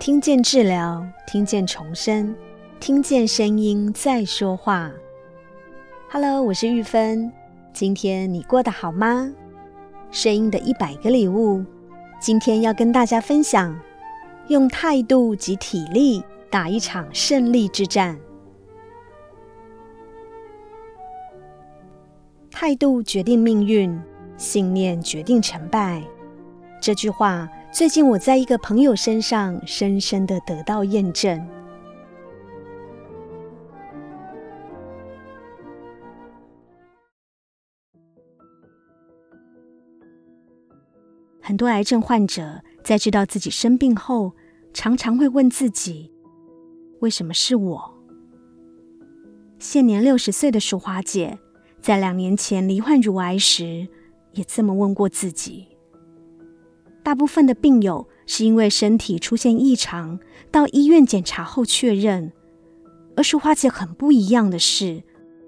听见治疗，听见重生，听见声音在说话。Hello，我是玉芬。今天你过得好吗？声音的一百个礼物，今天要跟大家分享：用态度及体力打一场胜利之战。态度决定命运，信念决定成败。这句话，最近我在一个朋友身上深深的得到验证。很多癌症患者在知道自己生病后，常常会问自己：为什么是我？现年六十岁的淑华姐，在两年前罹患乳癌时，也这么问过自己。大部分的病友是因为身体出现异常，到医院检查后确认。而淑华姐很不一样的是，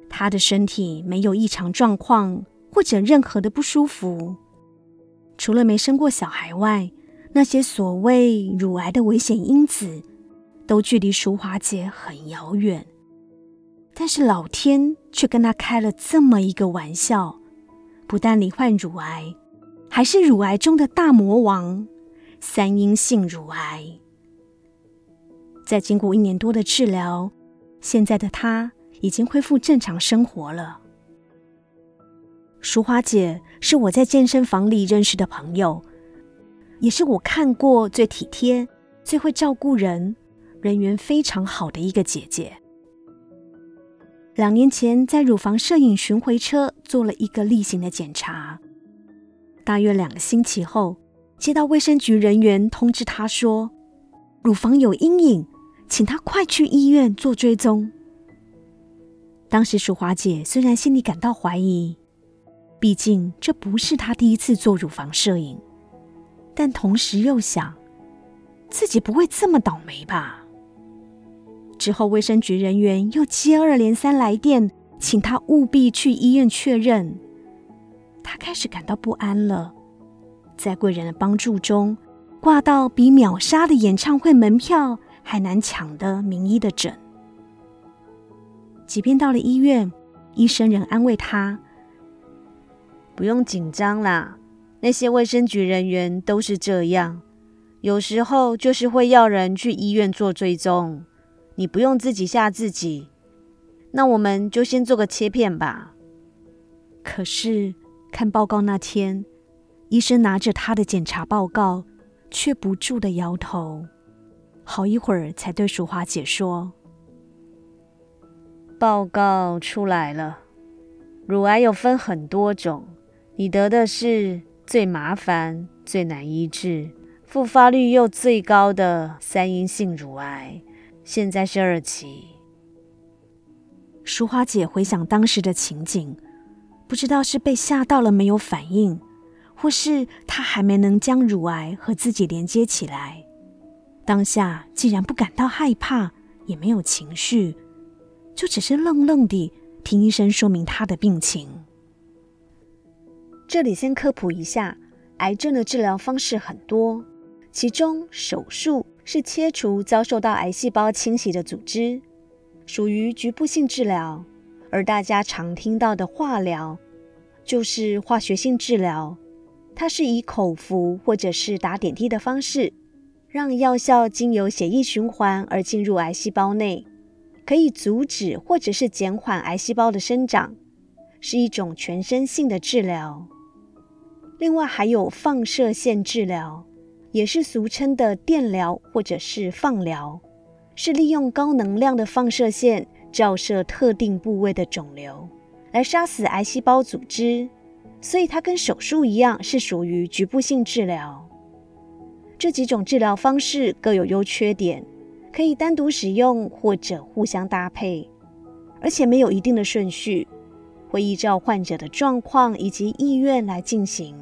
她的身体没有异常状况或者任何的不舒服，除了没生过小孩外，那些所谓乳癌的危险因子都距离淑华姐很遥远。但是老天却跟她开了这么一个玩笑，不但罹患乳癌。还是乳癌中的大魔王——三阴性乳癌。在经过一年多的治疗，现在的她已经恢复正常生活了。淑华姐是我在健身房里认识的朋友，也是我看过最体贴、最会照顾人、人缘非常好的一个姐姐。两年前，在乳房摄影巡回车做了一个例行的检查。大约两个星期后，接到卫生局人员通知，他说乳房有阴影，请他快去医院做追踪。当时淑华姐虽然心里感到怀疑，毕竟这不是她第一次做乳房摄影，但同时又想自己不会这么倒霉吧。之后卫生局人员又接二连三来电，请她务必去医院确认。他开始感到不安了，在贵人的帮助中，挂到比秒杀的演唱会门票还难抢的名医的诊。即便到了医院，医生仍安慰他：“不用紧张啦，那些卫生局人员都是这样，有时候就是会要人去医院做追踪，你不用自己吓自己。那我们就先做个切片吧。”可是。看报告那天，医生拿着他的检查报告，却不住的摇头，好一会儿才对淑华姐说：“报告出来了，乳癌有分很多种，你得的是最麻烦、最难医治、复发率又最高的三阴性乳癌，现在是二期。”淑华姐回想当时的情景。不知道是被吓到了没有反应，或是他还没能将乳癌和自己连接起来。当下既然不感到害怕，也没有情绪，就只是愣愣地听医生说明他的病情。这里先科普一下，癌症的治疗方式很多，其中手术是切除遭受到癌细胞侵袭的组织，属于局部性治疗。而大家常听到的化疗，就是化学性治疗，它是以口服或者是打点滴的方式，让药效经由血液循环而进入癌细胞内，可以阻止或者是减缓癌细胞的生长，是一种全身性的治疗。另外还有放射线治疗，也是俗称的电疗或者是放疗，是利用高能量的放射线。照射特定部位的肿瘤，来杀死癌细胞组织，所以它跟手术一样，是属于局部性治疗。这几种治疗方式各有优缺点，可以单独使用或者互相搭配，而且没有一定的顺序，会依照患者的状况以及意愿来进行。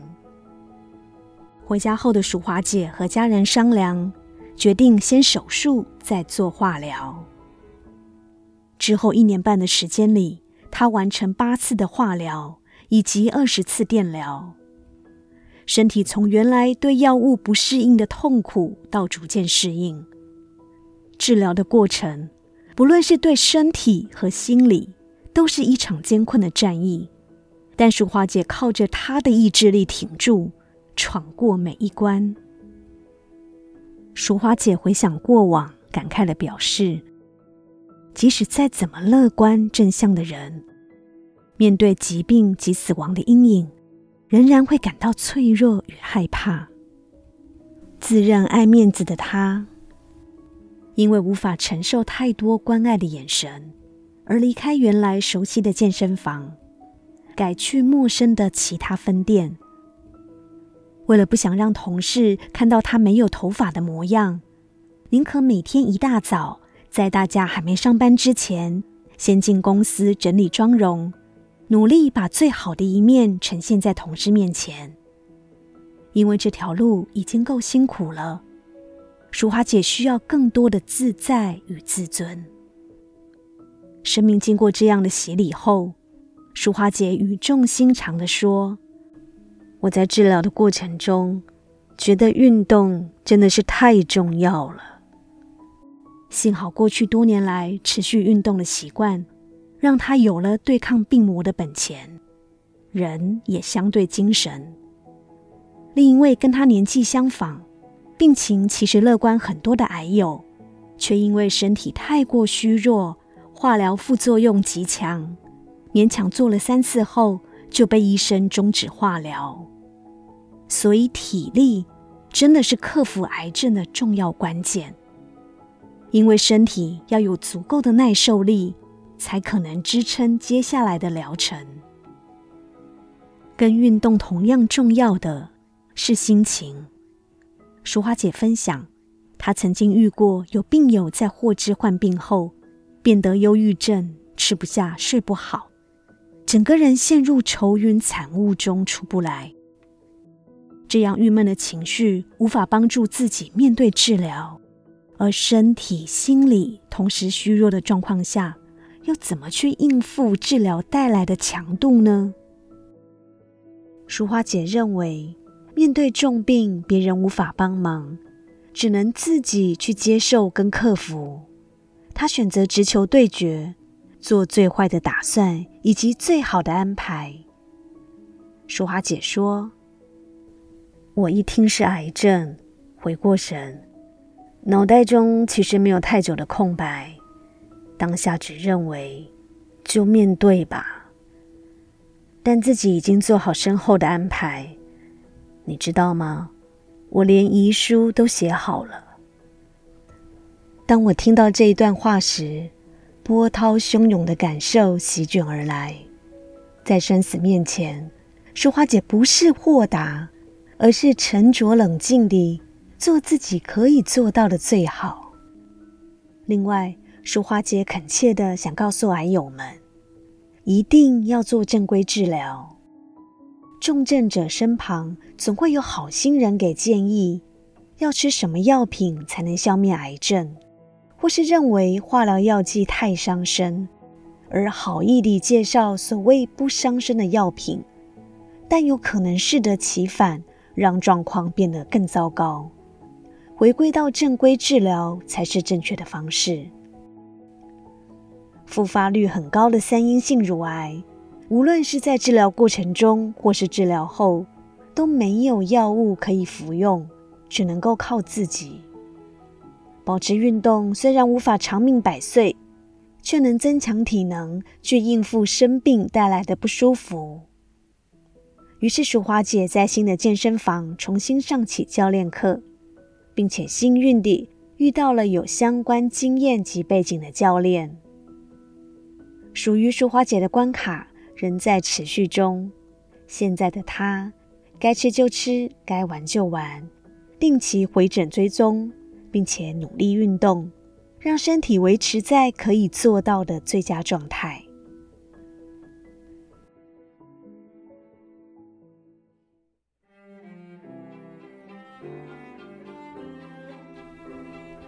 回家后的淑华姐和家人商量，决定先手术再做化疗。之后一年半的时间里，他完成八次的化疗以及二十次电疗，身体从原来对药物不适应的痛苦到逐渐适应，治疗的过程，不论是对身体和心理，都是一场艰困的战役。但淑华姐靠着她的意志力挺住，闯过每一关。淑华姐回想过往，感慨地表示：“即使再怎么乐观正向的人，面对疾病及死亡的阴影，仍然会感到脆弱与害怕。”自认爱面子的他，因为无法承受太多关爱的眼神，而离开原来熟悉的健身房，改去陌生的其他分店。为了不想让同事看到他没有头发的模样，宁可每天一大早，在大家还没上班之前，先进公司整理妆容，努力把最好的一面呈现在同事面前。因为这条路已经够辛苦了，淑华姐需要更多的自在与自尊。生命经过这样的洗礼后，淑华姐语重心长地说：“我在治疗的过程中，觉得运动真的是太重要了。幸好过去多年来持续运动的习惯，让他有了对抗病魔的本钱，人也相对精神。”另一位跟他年纪相仿、病情其实乐观很多的癌友，却因为身体太过虚弱，化疗副作用极强，勉强做了三次后就被医生终止化疗。所以体力真的是克服癌症的重要关键，因为身体要有足够的耐受力，才可能支撑接下来的疗程。跟运动同样重要的。是心情。淑华姐分享，她曾经遇过有病友在获知患病后，变得忧郁症，吃不下、睡不好，整个人陷入愁云惨雾中出不来。这样郁闷的情绪无法帮助自己面对治疗，而身体、心理同时虚弱的状况下，又怎么去应付治疗带来的强度呢？淑华姐认为。面对重病，别人无法帮忙，只能自己去接受跟克服。她选择直球对决，做最坏的打算以及最好的安排。淑华姐说：“我一听是癌症，回过神，脑袋中其实没有太久的空白，当下只认为就面对吧。但自己已经做好身后的安排。”你知道吗？我连遗书都写好了。当我听到这一段话时，波涛汹涌的感受席卷而来。在生死面前，淑花姐不是豁达，而是沉着冷静地做自己可以做到的最好。另外，淑华姐恳切地想告诉癌友们，一定要做正规治疗。重症者身旁总会有好心人给建议，要吃什么药品才能消灭癌症，或是认为化疗药剂太伤身，而好意地介绍所谓不伤身的药品，但有可能适得其反，让状况变得更糟糕。回归到正规治疗才是正确的方式。复发率很高的三阴性乳癌。无论是在治疗过程中，或是治疗后，都没有药物可以服用，只能够靠自己。保持运动虽然无法长命百岁，却能增强体能，去应付生病带来的不舒服。于是，淑华姐在新的健身房重新上起教练课，并且幸运地遇到了有相关经验及背景的教练。属于淑华姐的关卡。仍在持续中。现在的她，该吃就吃，该玩就玩，定期回诊追踪，并且努力运动，让身体维持在可以做到的最佳状态。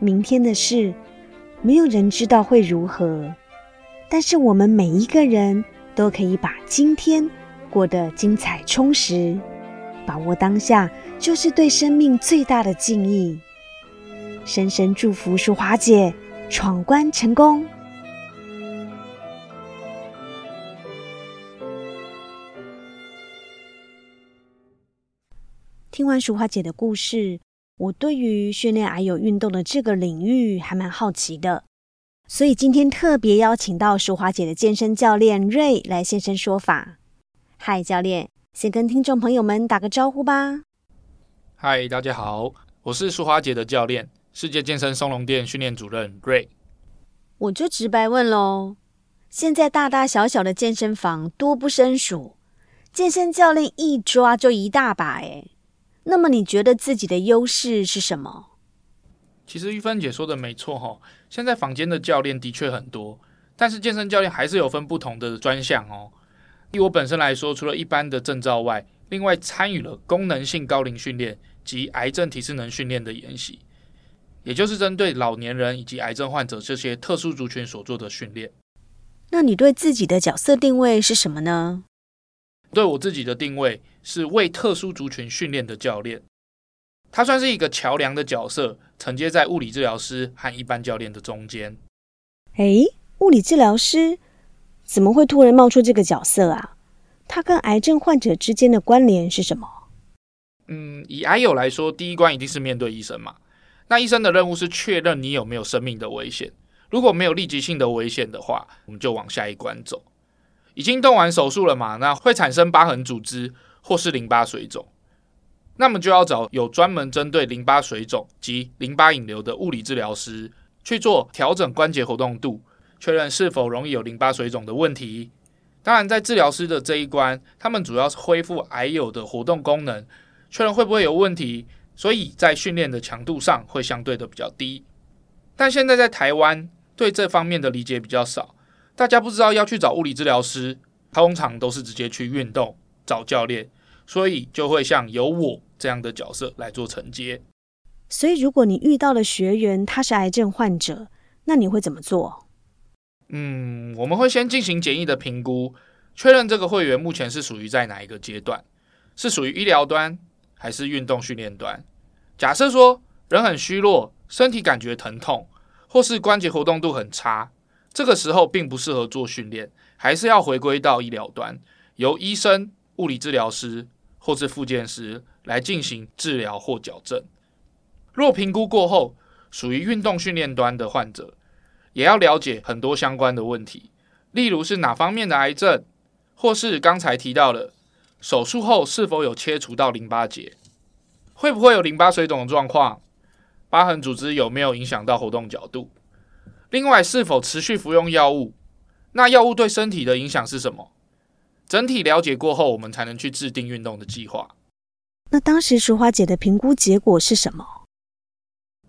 明天的事，没有人知道会如何，但是我们每一个人。都可以把今天过得精彩充实，把握当下，就是对生命最大的敬意。深深祝福淑华姐闯关成功。听完淑华姐的故事，我对于训练癌友运动的这个领域还蛮好奇的，所以今天特别邀请到淑华姐的健身教练瑞来现身说法。嗨，教练，先跟听众朋友们打个招呼吧。嗨，大家好，我是淑华姐的教练，世界健身松隆店训练主任瑞。我就直白问喽，现在大大小小的健身房多不胜数，健身教练一抓就一大把诶。那么你觉得自己的优势是什么？其实玉芬姐说的没错哈，现在坊间的教练的确很多，但是健身教练还是有分不同的专项哦。以我本身来说，除了一般的证照外，另外参与了功能性高龄训练及癌症体适能训练的研习，也就是针对老年人以及癌症患者这些特殊族群所做的训练。那你对自己的角色定位是什么呢？对我自己的定位是为特殊族群训练的教练，他算是一个桥梁的角色，承接在物理治疗师和一般教练的中间。诶，物理治疗师怎么会突然冒出这个角色啊？他跟癌症患者之间的关联是什么？嗯，以癌友来说，第一关一定是面对医生嘛。那医生的任务是确认你有没有生命的危险，如果没有立即性的危险的话，我们就往下一关走。已经动完手术了嘛？那会产生疤痕组织或是淋巴水肿，那么就要找有专门针对淋巴水肿及淋巴引流的物理治疗师去做调整关节活动度，确认是否容易有淋巴水肿的问题。当然，在治疗师的这一关，他们主要是恢复癌友的活动功能，确认会不会有问题，所以在训练的强度上会相对的比较低。但现在在台湾对这方面的理解比较少。大家不知道要去找物理治疗师，通常都是直接去运动找教练，所以就会像有我这样的角色来做承接。所以，如果你遇到了学员他是癌症患者，那你会怎么做？嗯，我们会先进行简易的评估，确认这个会员目前是属于在哪一个阶段，是属于医疗端还是运动训练端。假设说人很虚弱，身体感觉疼痛，或是关节活动度很差。这个时候并不适合做训练，还是要回归到医疗端，由医生、物理治疗师或是复健师来进行治疗或矫正。若评估过后属于运动训练端的患者，也要了解很多相关的问题，例如是哪方面的癌症，或是刚才提到的手术后是否有切除到淋巴结，会不会有淋巴水肿的状况，疤痕组织有没有影响到活动角度。另外，是否持续服用药物？那药物对身体的影响是什么？整体了解过后，我们才能去制定运动的计划。那当时淑华姐的评估结果是什么？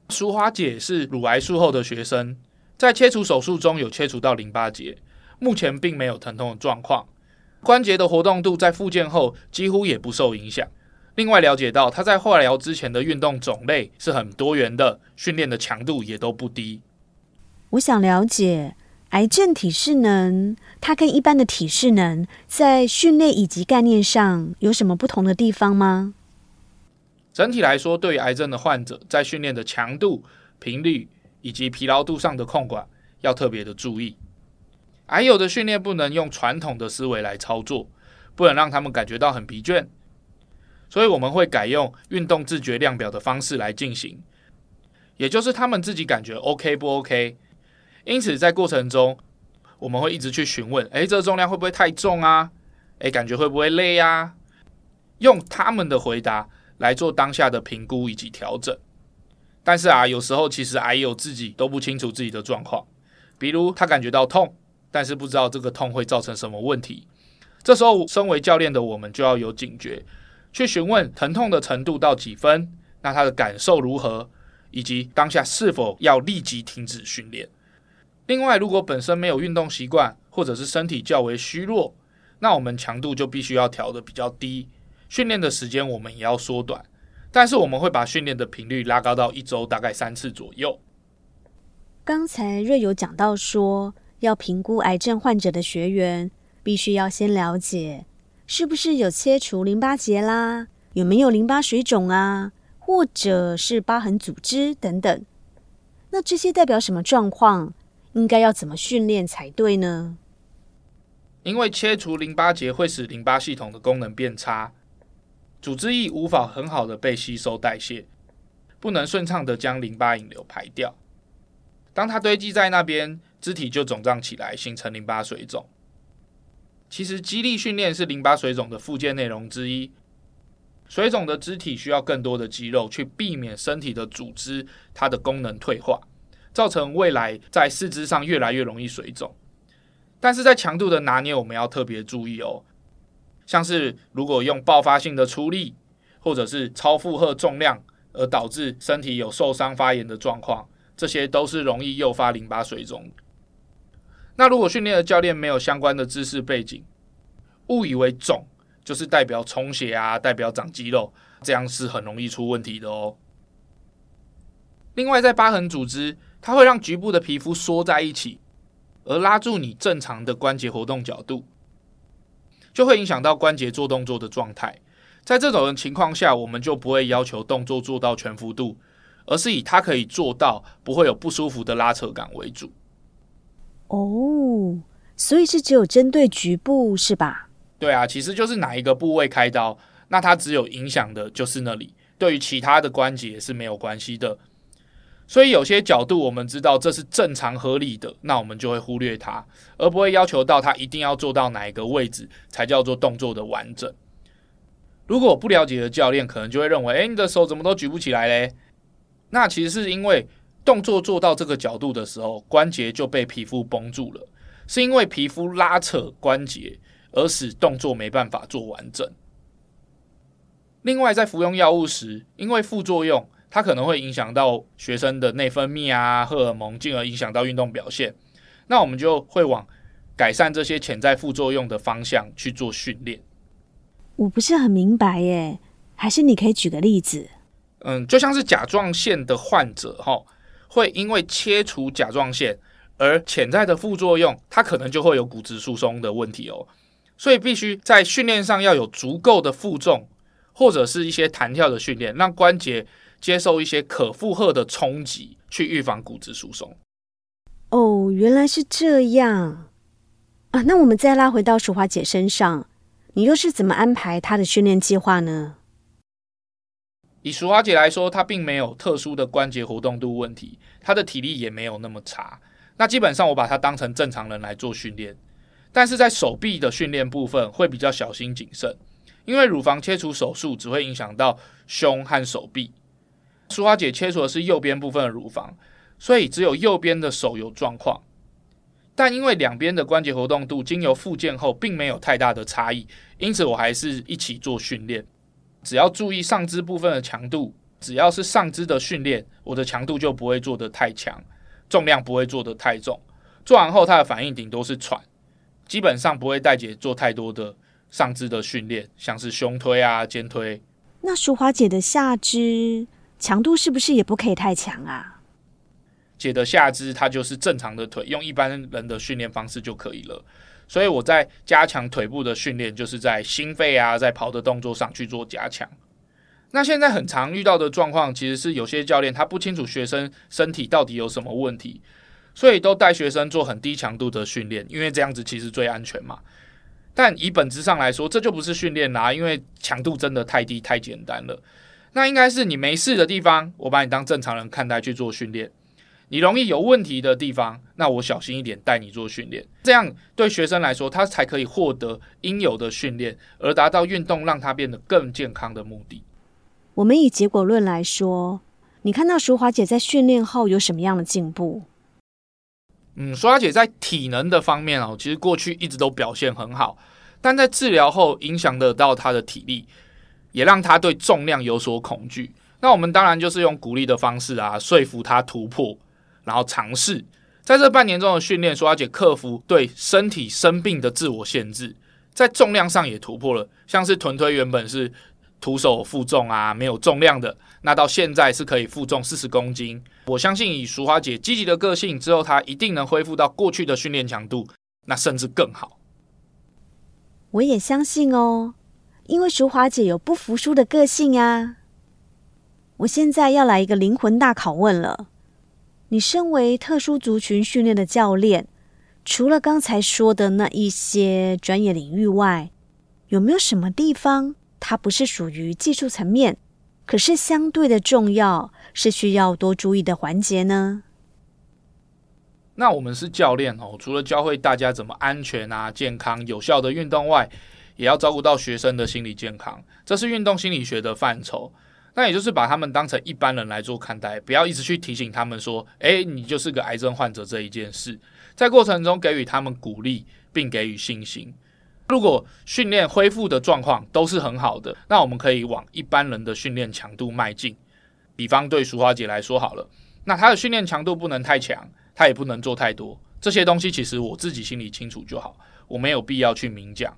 淑华姐是乳癌术后的学生，在切除手术中有切除到淋巴结，目前并没有疼痛的状况，关节的活动度在复健后几乎也不受影响。另外了解到，她在化疗之前的运动种类是很多元的，训练的强度也都不低。我想了解癌症体适能，它跟一般的体适能在训练以及概念上有什么不同的地方吗？整体来说，对于癌症的患者，在训练的强度、频率以及疲劳度上的控管要特别的注意。癌友的训练不能用传统的思维来操作，不能让他们感觉到很疲倦，所以我们会改用运动自觉量表的方式来进行，也就是他们自己感觉 OK 不 OK。因此，在过程中，我们会一直去询问：诶，这个重量会不会太重啊？诶，感觉会不会累呀？用他们的回答来做当下的评估以及调整。但是啊，有时候其实癌友自己都不清楚自己的状况，比如他感觉到痛，但是不知道这个痛会造成什么问题。这时候，身为教练的我们就要有警觉，去询问疼痛的程度到几分，那他的感受如何，以及当下是否要立即停止训练。另外，如果本身没有运动习惯，或者是身体较为虚弱，那我们强度就必须要调得比较低，训练的时间我们也要缩短。但是我们会把训练的频率拉高到一周大概三次左右。刚才瑞有讲到说，要评估癌症患者的学员，必须要先了解是不是有切除淋巴结啦，有没有淋巴水肿啊，或者是疤痕组织等等。那这些代表什么状况？应该要怎么训练才对呢？因为切除淋巴结会使淋巴系统的功能变差，组织液无法很好的被吸收代谢，不能顺畅的将淋巴引流排掉。当它堆积在那边，肢体就肿胀起来，形成淋巴水肿。其实肌力训练是淋巴水肿的复健内容之一。水肿的肢体需要更多的肌肉去避免身体的组织它的功能退化，造成未来在四肢上越来越容易水肿。但是在强度的拿捏，我们要特别注意哦。像是如果用爆发性的出力，或者是超负荷重量，而导致身体有受伤发炎的状况，这些都是容易诱发淋巴水肿。那如果训练的教练没有相关的知识背景，误以为肿。就是代表充血啊，代表长肌肉，这样是很容易出问题的哦。另外，在疤痕组织，它会让局部的皮肤缩在一起，而拉住你正常的关节活动角度，就会影响到关节做动作的状态。在这种情况下，我们就不会要求动作做到全幅度，而是以它可以做到不会有不舒服的拉扯感为主。哦，所以是只有针对局部是吧？对啊，其实就是哪一个部位开刀，那它只有影响的就是那里，对于其他的关节是没有关系的。所以有些角度我们知道这是正常合理的，那我们就会忽略它，而不会要求到它一定要做到哪一个位置才叫做动作的完整。如果我不了解的教练可能就会认为，哎，你的手怎么都举不起来嘞？那其实是因为动作做到这个角度的时候，关节就被皮肤绷住了，是因为皮肤拉扯关节。而使动作没办法做完整。另外，在服用药物时，因为副作用，它可能会影响到学生的内分泌啊、荷尔蒙，进而影响到运动表现。那我们就会往改善这些潜在副作用的方向去做训练。我不是很明白耶，还是你可以举个例子？嗯，就像是甲状腺的患者，哈，会因为切除甲状腺而潜在的副作用，它可能就会有骨质疏松的问题哦。所以必须在训练上要有足够的负重，或者是一些弹跳的训练，让关节接受一些可负荷的冲击，去预防骨质疏松。哦，原来是这样啊！那我们再拉回到淑华姐身上，你又是怎么安排她的训练计划呢？以淑华姐来说，她并没有特殊的关节活动度问题，她的体力也没有那么差。那基本上我把她当成正常人来做训练。但是在手臂的训练部分会比较小心谨慎，因为乳房切除手术只会影响到胸和手臂。淑华姐切除的是右边部分的乳房，所以只有右边的手有状况。但因为两边的关节活动度经由复健后并没有太大的差异，因此我还是一起做训练。只要注意上肢部分的强度，只要是上肢的训练，我的强度就不会做得太强，重量不会做得太重。做完后，他的反应顶多是喘。基本上不会带姐做太多的上肢的训练，像是胸推啊、肩推。那淑华姐的下肢强度是不是也不可以太强啊？姐的下肢她就是正常的腿，用一般人的训练方式就可以了。所以我在加强腿部的训练，就是在心肺啊、在跑的动作上去做加强。那现在很常遇到的状况，其实是有些教练他不清楚学生身体到底有什么问题。所以都带学生做很低强度的训练，因为这样子其实最安全嘛。但以本质上来说，这就不是训练啦，因为强度真的太低太简单了。那应该是你没事的地方，我把你当正常人看待去做训练；你容易有问题的地方，那我小心一点带你做训练。这样对学生来说，他才可以获得应有的训练，而达到运动让他变得更健康的目的。我们以结果论来说，你看到淑华姐在训练后有什么样的进步？嗯，淑华姐在体能的方面哦，其实过去一直都表现很好，但在治疗后影响得到她的体力，也让她对重量有所恐惧。那我们当然就是用鼓励的方式啊，说服她突破，然后尝试。在这半年中的训练，淑华姐克服对身体生病的自我限制，在重量上也突破了，像是臀推原本是。徒手负重啊，没有重量的，那到现在是可以负重四十公斤。我相信以淑华姐积极的个性，之后她一定能恢复到过去的训练强度，那甚至更好。我也相信哦，因为淑华姐有不服输的个性啊。我现在要来一个灵魂大拷问了，你身为特殊族群训练的教练，除了刚才说的那一些专业领域外，有没有什么地方它不是属于技术层面，可是相对的重要，是需要多注意的环节呢？那我们是教练哦，除了教会大家怎么安全啊、健康、有效的运动外，也要照顾到学生的心理健康，这是运动心理学的范畴。那也就是把他们当成一般人来做看待，不要一直去提醒他们说：“诶，你就是个癌症患者。”这一件事，在过程中给予他们鼓励，并给予信心。如果训练恢复的状况都是很好的，那我们可以往一般人的训练强度迈进。比方对淑华姐来说好了，那她的训练强度不能太强，她也不能做太多。这些东西其实我自己心里清楚就好，我没有必要去明讲。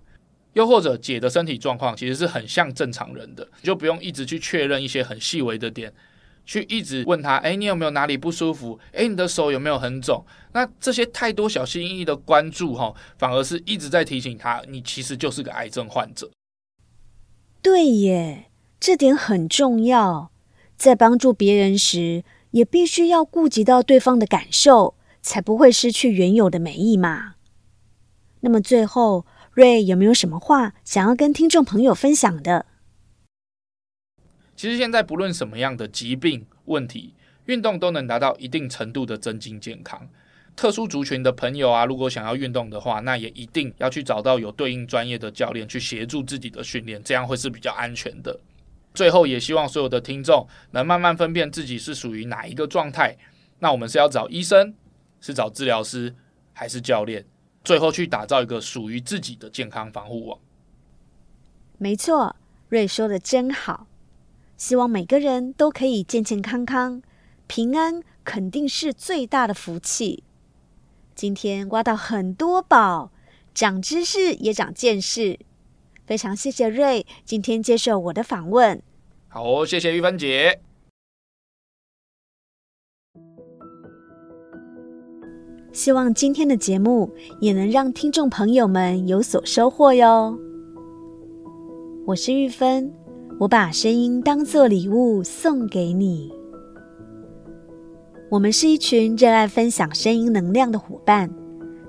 又或者姐的身体状况其实是很像正常人的，你就不用一直去确认一些很细微的点，去一直问他，哎，你有没有哪里不舒服？哎，你的手有没有很肿？那这些太多小心翼翼的关注，哈，反而是一直在提醒他，你其实就是个癌症患者。对耶，这点很重要。在帮助别人时，也必须要顾及到对方的感受，才不会失去原有的美意嘛。那么最后。瑞有没有什么话想要跟听众朋友分享的？其实现在不论什么样的疾病问题，运动都能达到一定程度的增进健康。特殊族群的朋友啊，如果想要运动的话，那也一定要去找到有对应专业的教练去协助自己的训练，这样会是比较安全的。最后，也希望所有的听众能慢慢分辨自己是属于哪一个状态。那我们是要找医生，是找治疗师，还是教练？最后去打造一个属于自己的健康防护网。没错，瑞说的真好。希望每个人都可以健健康康、平安，肯定是最大的福气。今天挖到很多宝，长知识也长见识。非常谢谢瑞今天接受我的访问。好哦，谢谢玉芬姐。希望今天的节目也能让听众朋友们有所收获哟。我是玉芬，我把声音当作礼物送给你。我们是一群热爱分享声音能量的伙伴，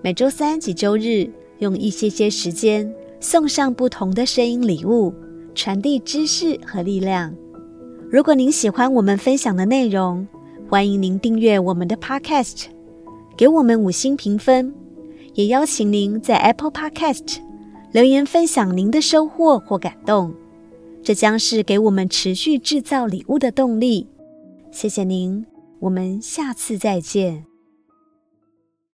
每周三及周日用一些些时间送上不同的声音礼物，传递知识和力量。如果您喜欢我们分享的内容，欢迎您订阅我们的 Podcast。给我们五星评分，也邀请您在 Apple Podcast 留言分享您的收获或感动，这将是给我们持续制造礼物的动力。谢谢您，我们下次再见。